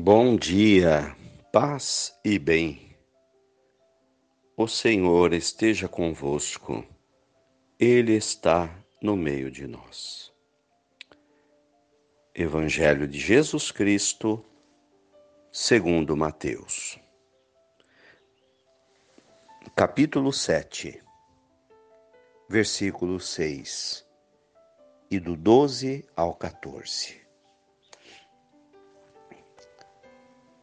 Bom dia, paz e bem. O Senhor esteja convosco, Ele está no meio de nós. Evangelho de Jesus Cristo, segundo Mateus. Capítulo 7, versículo 6, e do 12 ao 14.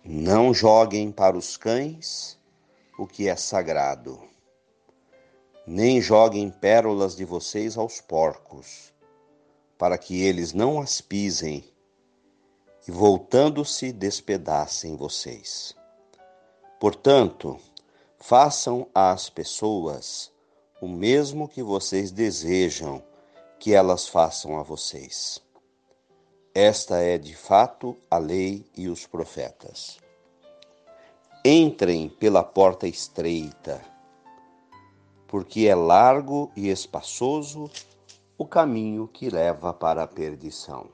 Não joguem para os cães o que é sagrado, nem joguem pérolas de vocês aos porcos, para que eles não as pisem e, voltando-se, despedacem vocês. Portanto, façam às pessoas o mesmo que vocês desejam que elas façam a vocês. Esta é de fato a lei e os profetas. Entrem pela porta estreita, porque é largo e espaçoso o caminho que leva para a perdição.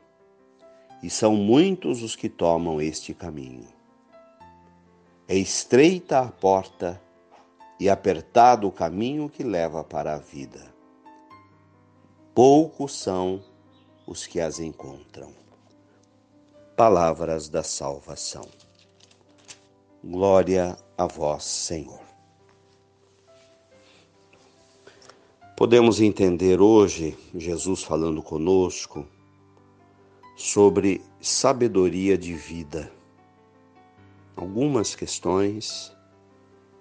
E são muitos os que tomam este caminho. É estreita a porta e apertado o caminho que leva para a vida. Poucos são os que as encontram palavras da salvação. Glória a vós, Senhor. Podemos entender hoje, Jesus falando conosco, sobre sabedoria de vida. Algumas questões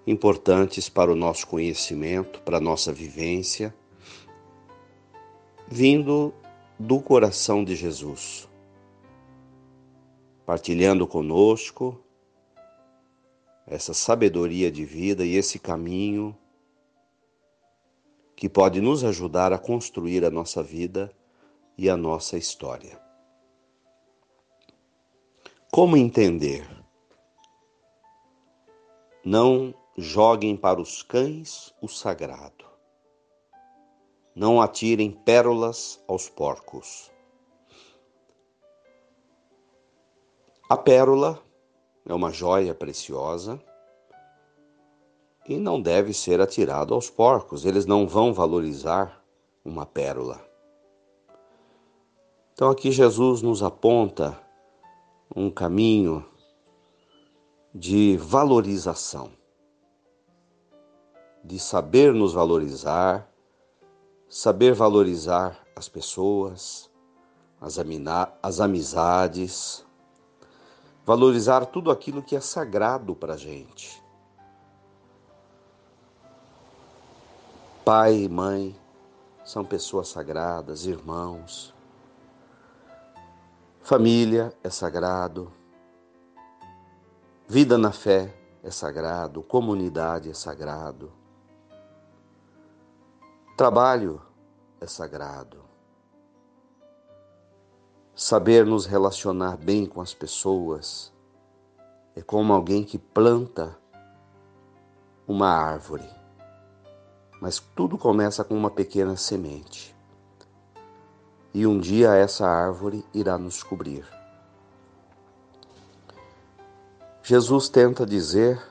importantes para o nosso conhecimento, para a nossa vivência, vindo do coração de Jesus partilhando conosco essa sabedoria de vida e esse caminho que pode nos ajudar a construir a nossa vida e a nossa história. Como entender? Não joguem para os cães o sagrado. Não atirem pérolas aos porcos. A pérola é uma joia preciosa e não deve ser atirado aos porcos, eles não vão valorizar uma pérola. Então aqui Jesus nos aponta um caminho de valorização, de saber nos valorizar, saber valorizar as pessoas, as, as amizades, valorizar tudo aquilo que é sagrado para a gente. Pai e mãe são pessoas sagradas, irmãos. Família é sagrado. Vida na fé é sagrado. Comunidade é sagrado. Trabalho é sagrado saber nos relacionar bem com as pessoas é como alguém que planta uma árvore. Mas tudo começa com uma pequena semente. E um dia essa árvore irá nos cobrir. Jesus tenta dizer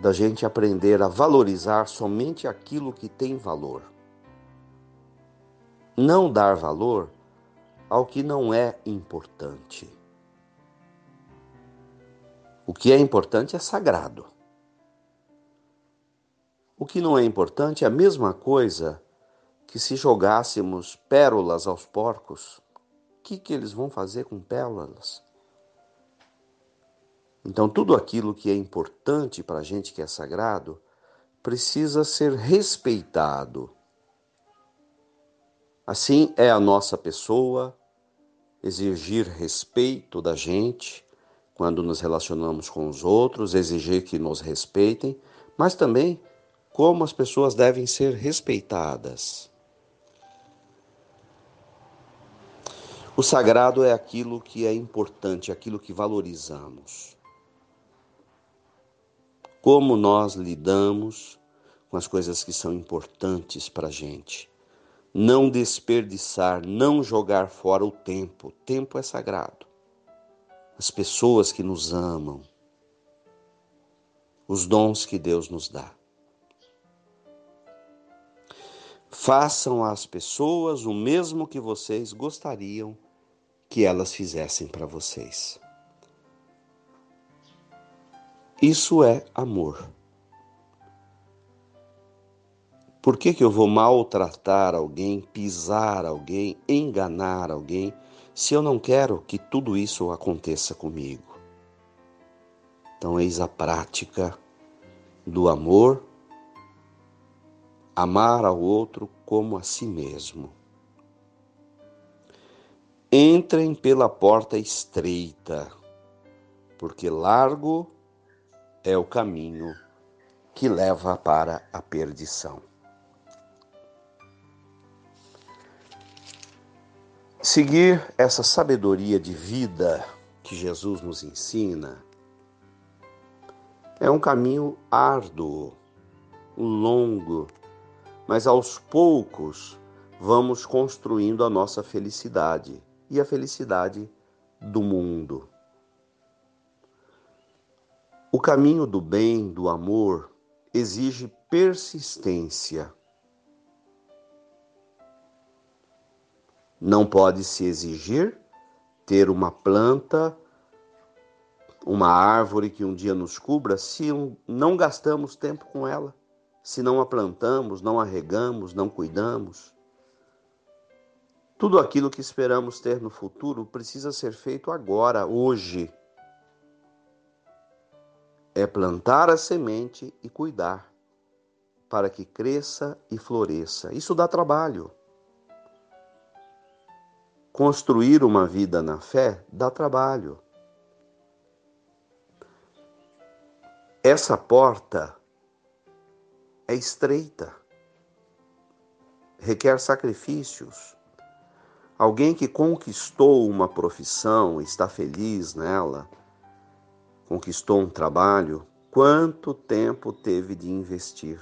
da gente aprender a valorizar somente aquilo que tem valor. Não dar valor ao que não é importante. O que é importante é sagrado. O que não é importante é a mesma coisa que se jogássemos pérolas aos porcos. O que, que eles vão fazer com pérolas? Então, tudo aquilo que é importante para a gente que é sagrado precisa ser respeitado Assim é a nossa pessoa, exigir respeito da gente quando nos relacionamos com os outros, exigir que nos respeitem, mas também como as pessoas devem ser respeitadas. O sagrado é aquilo que é importante, aquilo que valorizamos. Como nós lidamos com as coisas que são importantes para a gente não desperdiçar, não jogar fora o tempo. O tempo é sagrado. as pessoas que nos amam, os dons que Deus nos dá. Façam às pessoas o mesmo que vocês gostariam que elas fizessem para vocês. Isso é amor. Por que, que eu vou maltratar alguém, pisar alguém, enganar alguém, se eu não quero que tudo isso aconteça comigo? Então, eis a prática do amor, amar ao outro como a si mesmo. Entrem pela porta estreita, porque largo é o caminho que leva para a perdição. Seguir essa sabedoria de vida que Jesus nos ensina é um caminho árduo, longo, mas aos poucos vamos construindo a nossa felicidade e a felicidade do mundo. O caminho do bem, do amor, exige persistência. Não pode se exigir ter uma planta, uma árvore que um dia nos cubra se não gastamos tempo com ela, se não a plantamos, não a regamos, não cuidamos. Tudo aquilo que esperamos ter no futuro precisa ser feito agora, hoje. É plantar a semente e cuidar, para que cresça e floresça. Isso dá trabalho. Construir uma vida na fé dá trabalho. Essa porta é estreita, requer sacrifícios. Alguém que conquistou uma profissão, está feliz nela, conquistou um trabalho, quanto tempo teve de investir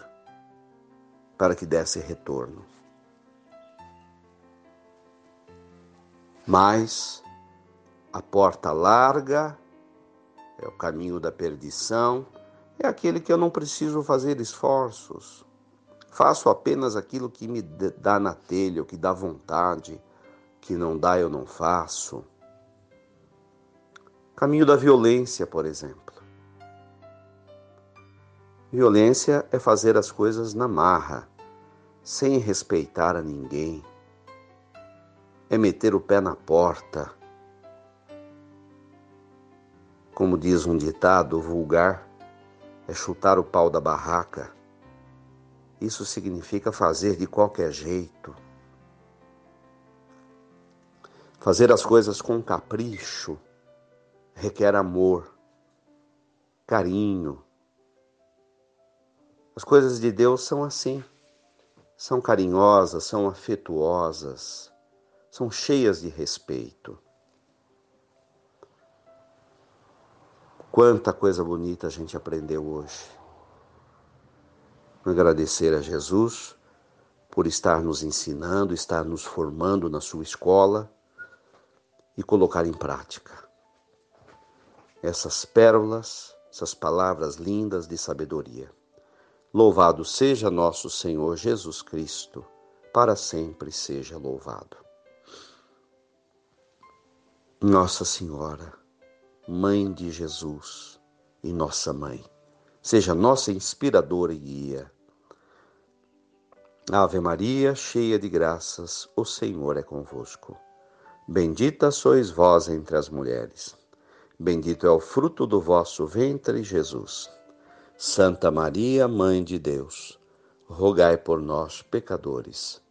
para que desse retorno? Mas a porta larga é o caminho da perdição, é aquele que eu não preciso fazer esforços. Faço apenas aquilo que me dá na telha, o que dá vontade, que não dá eu não faço. Caminho da violência, por exemplo. Violência é fazer as coisas na marra, sem respeitar a ninguém é meter o pé na porta. Como diz um ditado vulgar, é chutar o pau da barraca. Isso significa fazer de qualquer jeito. Fazer as coisas com capricho requer amor, carinho. As coisas de Deus são assim, são carinhosas, são afetuosas são cheias de respeito. Quanta coisa bonita a gente aprendeu hoje. Agradecer a Jesus por estar nos ensinando, estar nos formando na sua escola e colocar em prática essas pérolas, essas palavras lindas de sabedoria. Louvado seja nosso Senhor Jesus Cristo, para sempre seja louvado. Nossa Senhora, Mãe de Jesus e Nossa Mãe, seja nossa inspiradora e guia. Ave Maria, cheia de graças, o Senhor é convosco. Bendita sois vós entre as mulheres. Bendito é o fruto do vosso ventre, Jesus. Santa Maria, Mãe de Deus, rogai por nós, pecadores,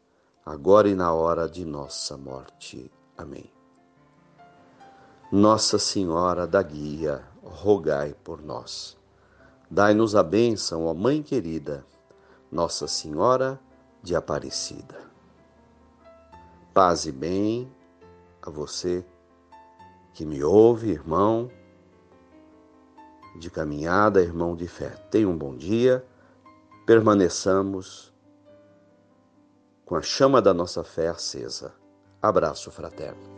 agora e na hora de nossa morte. Amém. Nossa Senhora da Guia, rogai por nós. Dai-nos a bênção, ó Mãe querida, Nossa Senhora de Aparecida. Paz e bem a você que me ouve, irmão de caminhada, irmão de fé. Tenha um bom dia, permaneçamos com a chama da nossa fé acesa. Abraço fraterno.